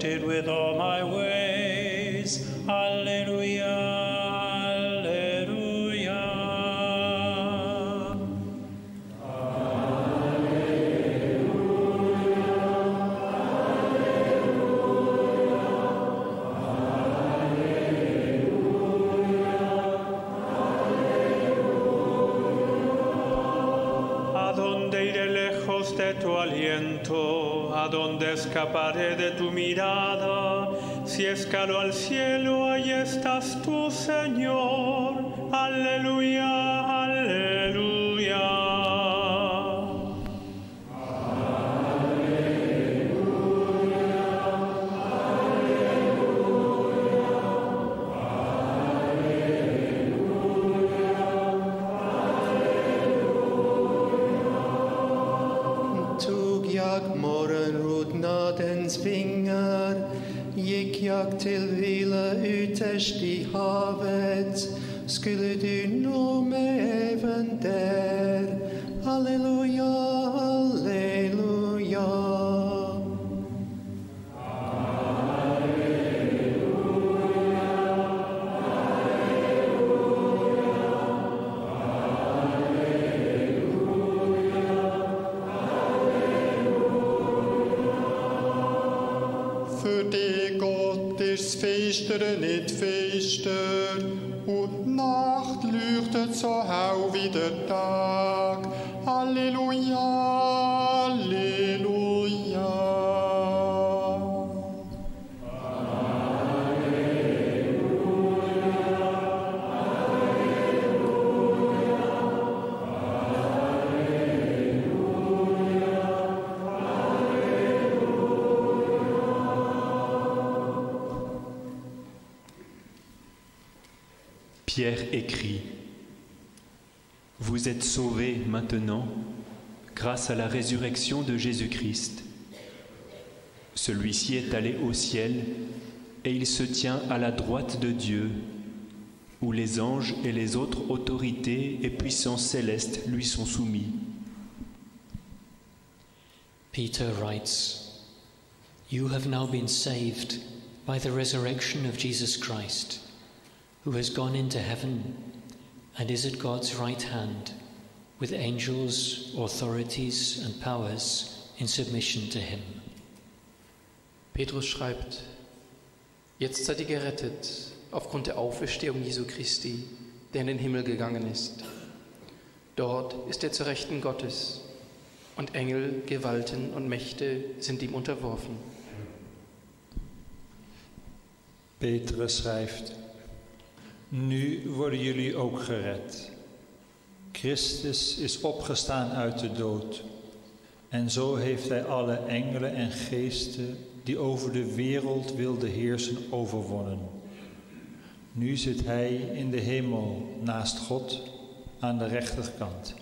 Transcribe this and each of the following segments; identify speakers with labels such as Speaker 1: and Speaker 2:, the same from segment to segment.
Speaker 1: acquainted with Si escalo al cielo, ahí estás tú, Señor.
Speaker 2: Till
Speaker 3: duistere fe.
Speaker 4: Pierre écrit Vous êtes sauvés maintenant grâce à la résurrection de Jésus-Christ. Celui-ci est allé au ciel et il se tient à la droite de Dieu, où les anges et les autres autorités et puissances célestes lui sont soumis.
Speaker 5: Peter writes, You have now been saved by the resurrection of Jesus Christ. Who has gone into heaven and is at God's right hand, with angels, authorities, and powers in submission to him.
Speaker 6: Petrus schreibt, jetzt seid ihr gerettet aufgrund der Auferstehung Jesu Christi, der in den Himmel gegangen ist. Dort ist er zur Rechten Gottes und Engel, Gewalten und Mächte sind ihm unterworfen.
Speaker 7: Petrus schrijft, nu worden jullie ook gered. Christus is opgestaan uit de dood. En zo heeft hij alle engelen en geesten die over de wereld wilden heersen overwonnen. Nu zit hij in de hemel naast God aan de rechterkant.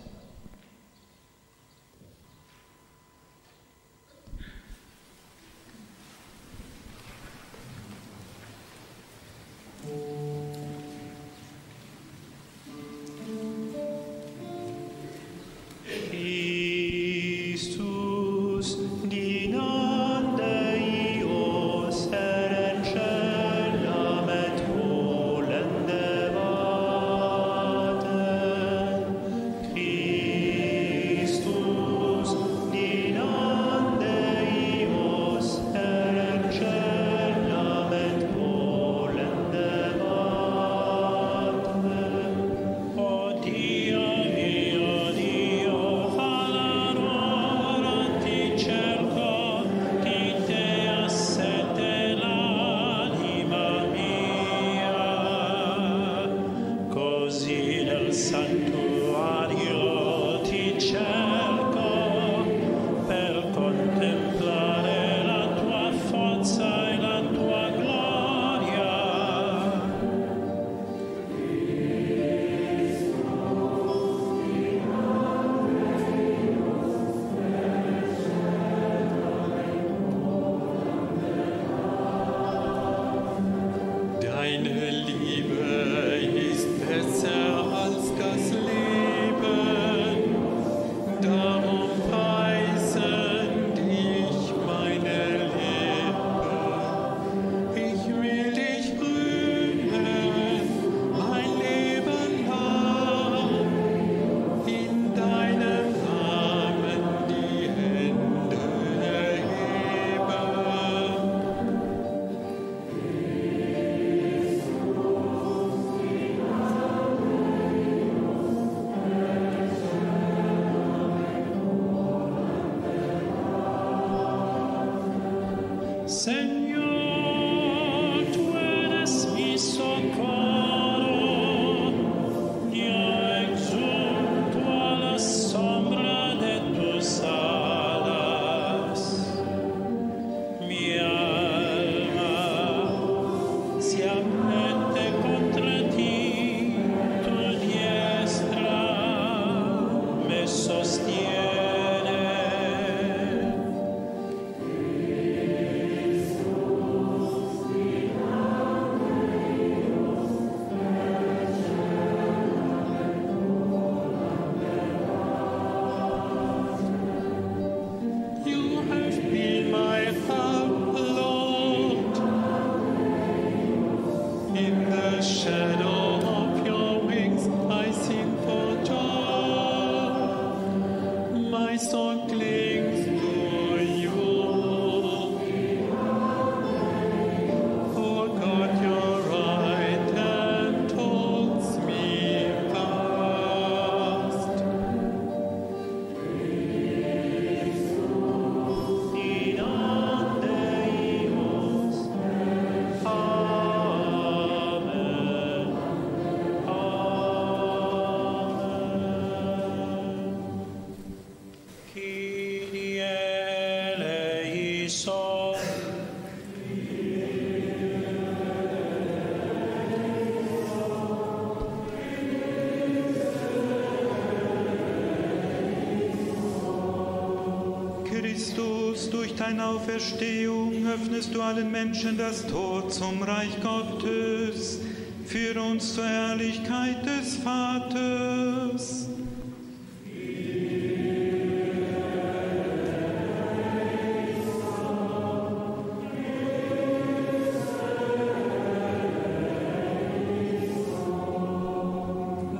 Speaker 1: Auferstehung öffnest du allen Menschen das Tor zum Reich Gottes. Führe uns zur Herrlichkeit des Vaters.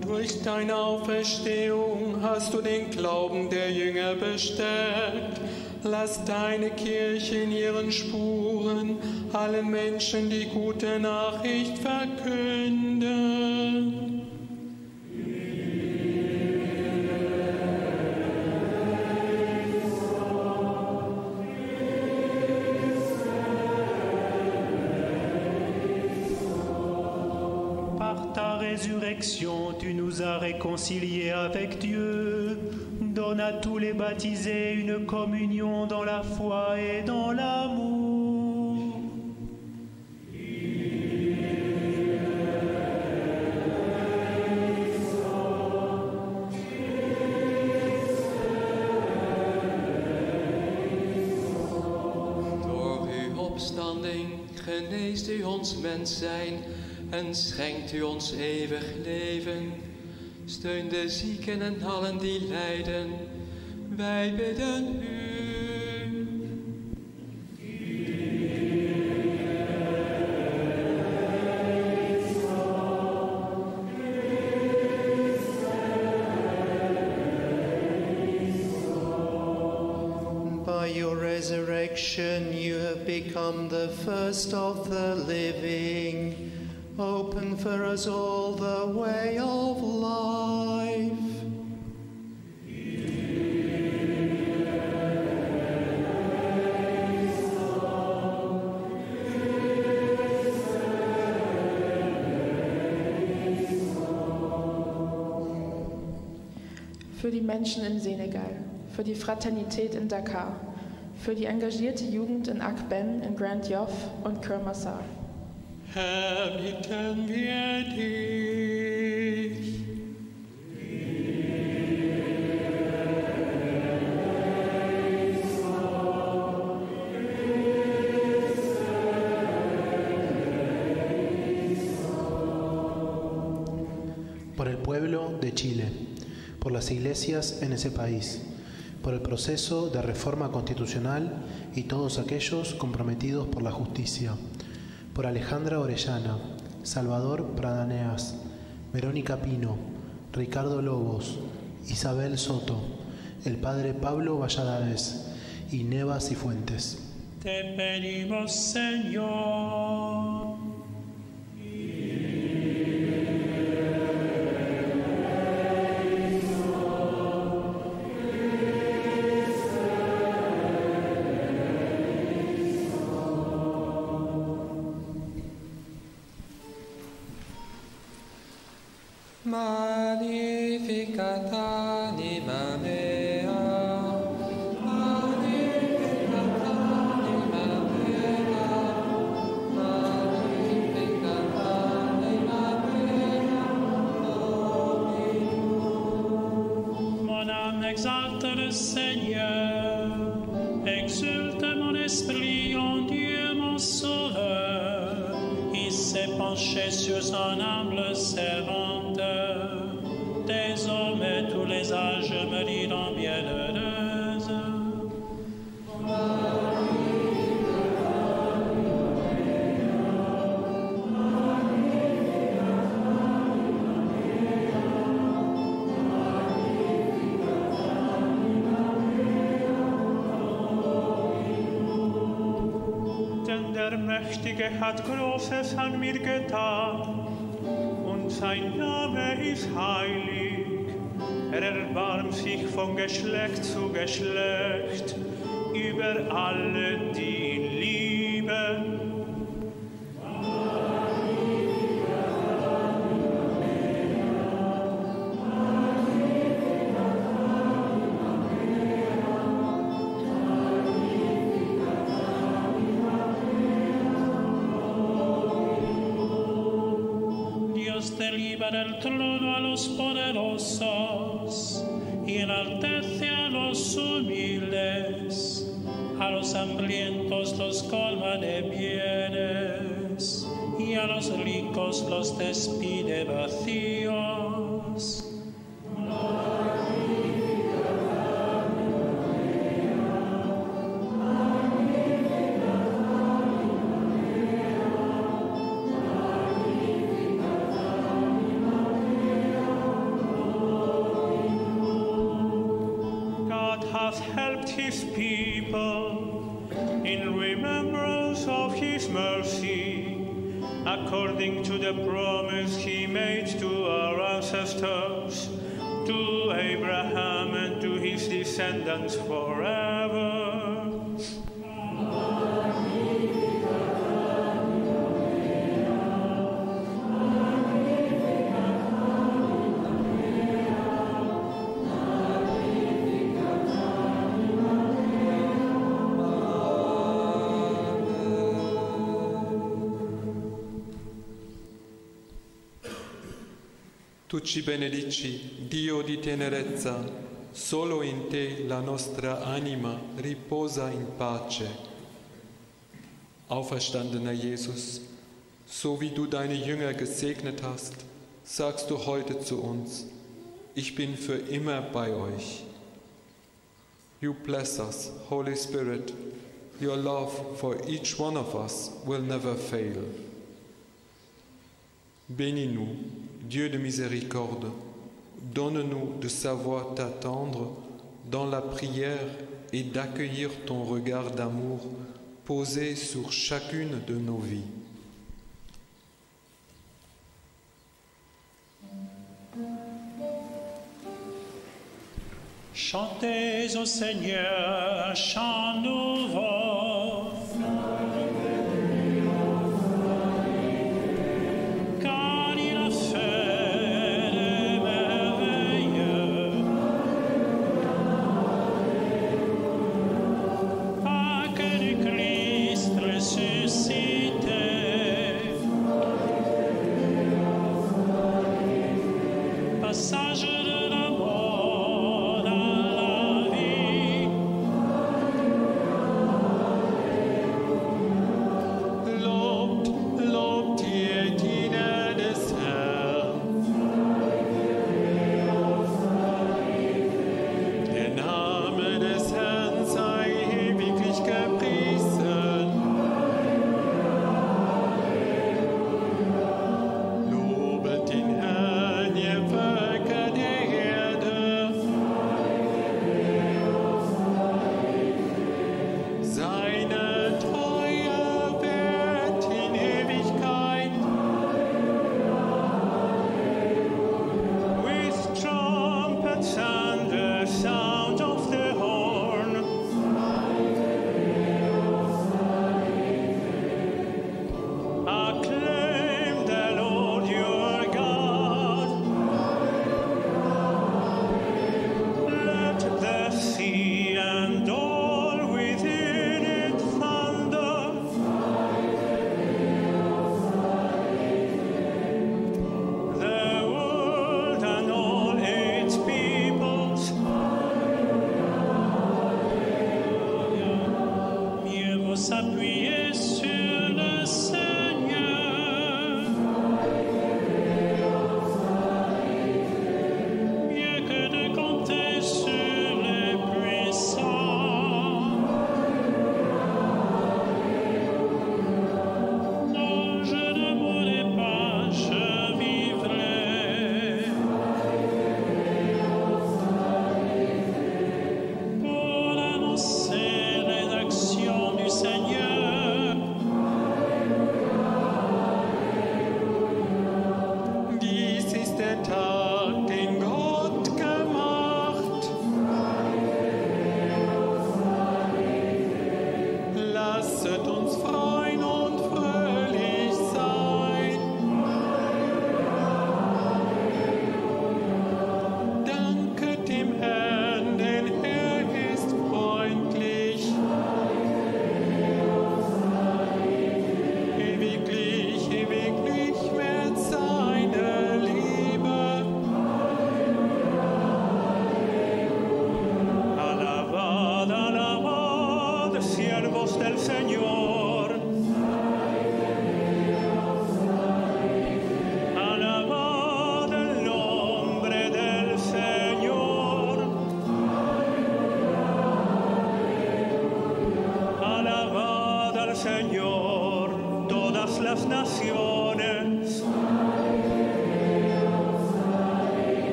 Speaker 1: Durch deine Auferstehung hast du den Glauben der Jünger bestärkt. Lass deine Kirche in ihren Spuren allen Menschen die gute Nachricht verkünden.
Speaker 4: Par ta résurrection, tu nous as réconciliés avec Dieu. Donne à tous les baptisés une communion dans la foi et dans l'amour.
Speaker 8: Door uw opstanding geneest u ons mens zijn en schenkt u ons eeuwig leven. Steun de zieken en allen die lijden. Wij bidden u.
Speaker 2: By your resurrection, you have become the first of the living. Open for us all
Speaker 9: die Menschen in Senegal, für die Fraternität in Dakar, für die engagierte Jugend in Akben, in Grand Yoff und Kermassar.
Speaker 1: Herr, bitten wir dich.
Speaker 10: por el pueblo de Chile, por las iglesias en ese país, por el proceso de reforma constitucional y todos aquellos comprometidos por la justicia, por Alejandra Orellana, Salvador Pradaneas, Verónica Pino, Ricardo Lobos, Isabel Soto, el padre Pablo Valladares y Nevas y Fuentes.
Speaker 1: Te pedimos, Señor.
Speaker 8: Magnificat
Speaker 1: hat Großes an mir getan, und sein Name ist heilig. Er erbarmt sich von Geschlecht zu Geschlecht über alle, die ihn lieben. El trono a los poderosos y enaltece a los humildes. A los hambrientos los colma de bienes y a los ricos los despide vacíos. His people in remembrance of his mercy, according to the promise he made to our ancestors, to Abraham and to his descendants forever.
Speaker 11: Ci benedici, Dio di tenerezza, solo in te la nostra anima riposa in pace. Auferstandener Jesus, so wie du deine Jünger gesegnet hast, sagst du heute zu uns, ich bin für immer bei euch. You bless us, Holy Spirit. Your love for each one of us will never fail. Bénis-nous, Dieu de miséricorde, donne-nous de savoir t'attendre dans la prière et d'accueillir ton regard d'amour posé sur chacune de nos vies.
Speaker 7: Chantez au Seigneur chant nouveau.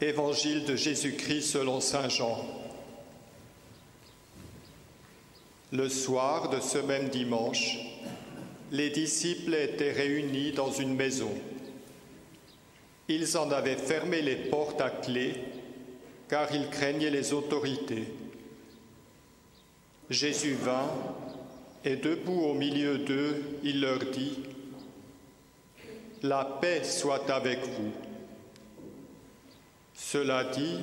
Speaker 3: Évangile de Jésus-Christ selon Saint Jean. Le soir de ce même dimanche, les disciples étaient réunis dans une maison. Ils en avaient fermé les portes à clé car ils craignaient les autorités. Jésus vint et debout au milieu d'eux, il leur dit, La paix soit avec vous. Cela dit,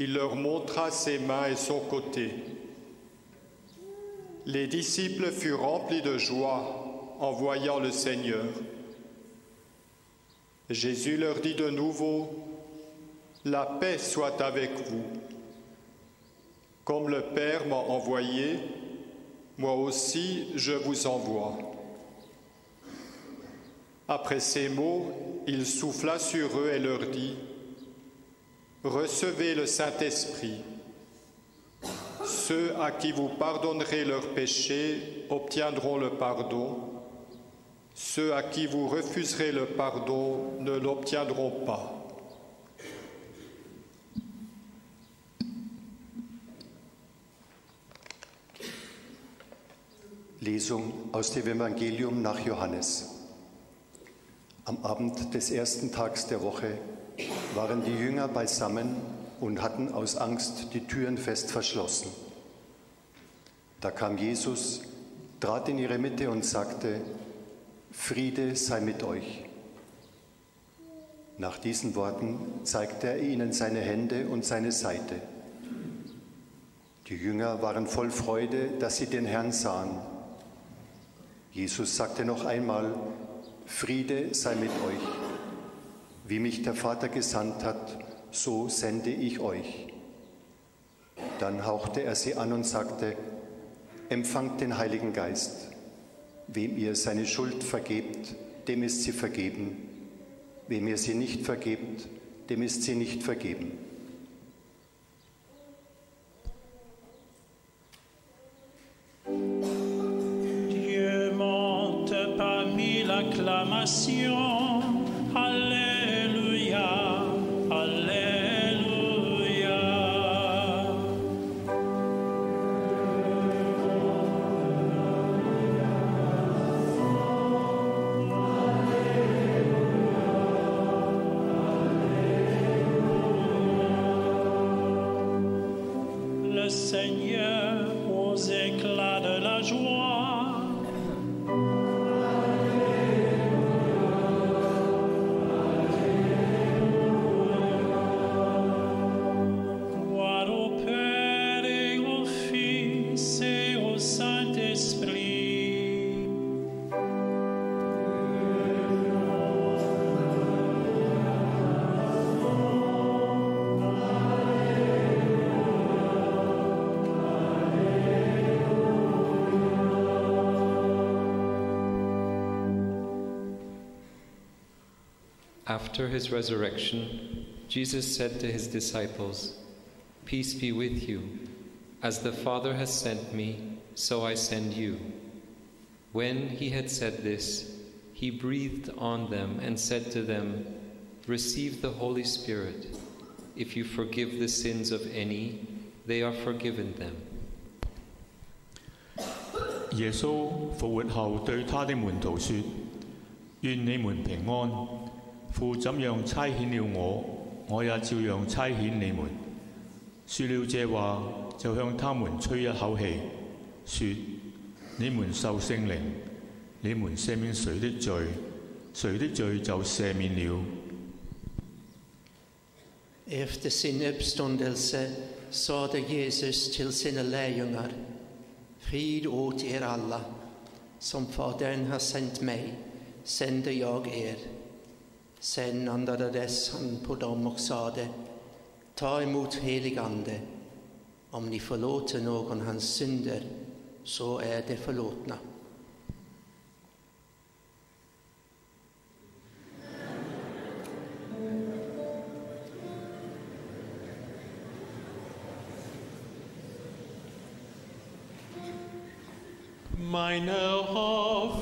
Speaker 3: il leur montra ses mains et son côté. Les disciples furent remplis de joie en voyant le Seigneur. Jésus leur dit de nouveau, La paix soit avec vous. Comme le Père m'a envoyé, moi aussi je vous envoie. Après ces mots, il souffla sur eux et leur dit, Recevez le Saint-Esprit. Ceux à qui vous pardonnerez leurs péchés obtiendront le pardon. Ceux à qui vous refuserez le pardon ne l'obtiendront pas.
Speaker 12: Lesung aus dem Evangelium nach Johannes. Am Abend des ersten Tags der Woche waren die Jünger beisammen und hatten aus Angst die Türen fest verschlossen. Da kam Jesus, trat in ihre Mitte und sagte, Friede sei mit euch. Nach diesen Worten zeigte er ihnen seine Hände und seine Seite. Die Jünger waren voll Freude, dass sie den Herrn sahen. Jesus sagte noch einmal, Friede sei mit euch. Wie mich der Vater gesandt hat, so sende ich euch. Dann hauchte er sie an und sagte, Empfangt den Heiligen Geist. Wem ihr seine Schuld vergebt, dem ist sie vergeben. Wem ihr sie nicht vergebt, dem ist sie nicht vergeben.
Speaker 7: Dieu monte parmi l'acclamation.
Speaker 13: After his resurrection, Jesus said to his disciples, Peace be with you. As the Father has sent me, so I send you. When he had said this, he breathed on them and said to them, Receive the Holy Spirit. If you forgive the sins of any, they are forgiven them.
Speaker 14: 耶稣复活后对他的门徒说：愿你们平安。 父怎樣差遣了我，我也照样差遣你們。說了這話，就向他們吹一口氣，說：你們受聖靈，你們赦免誰的罪，誰的罪就赦免了。
Speaker 2: Sen andades han på dem och sade Ta emot heligande. Om ni förlåter någon hans synder så är de förlåtna.
Speaker 14: Meine Hoffnung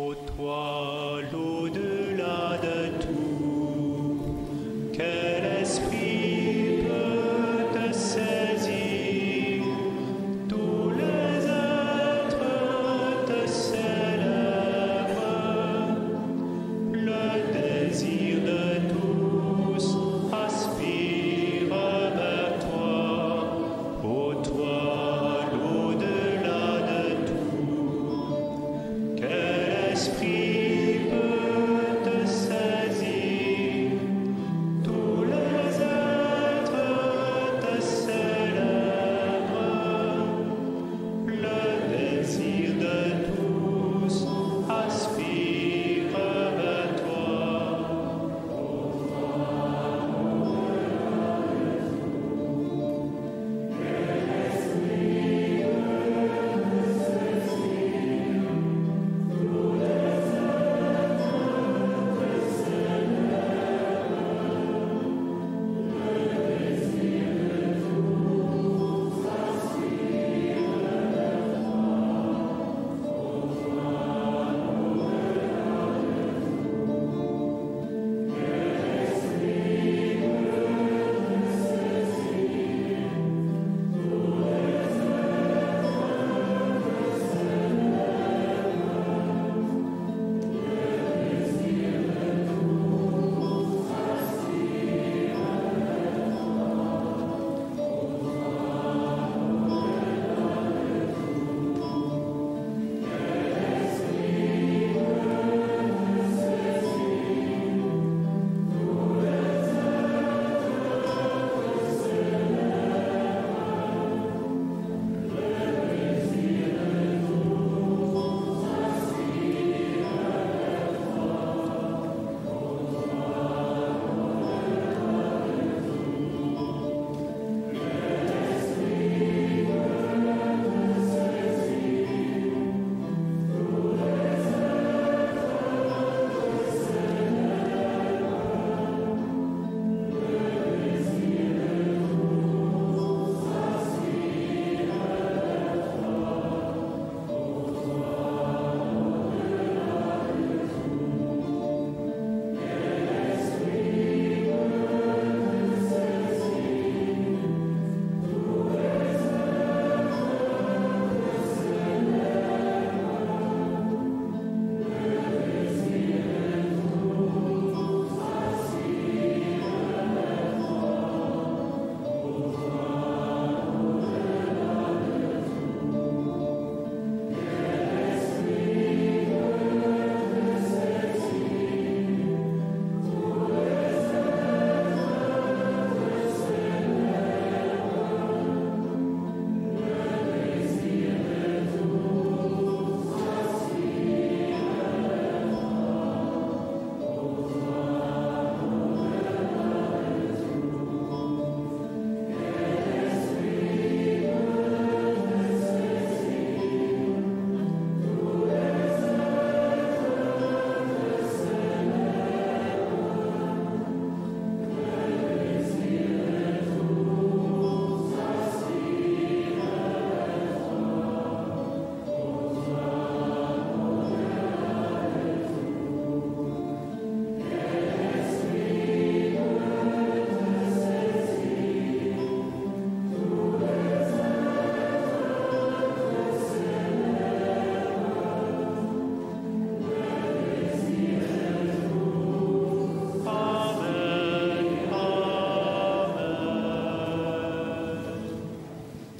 Speaker 4: Ô toi,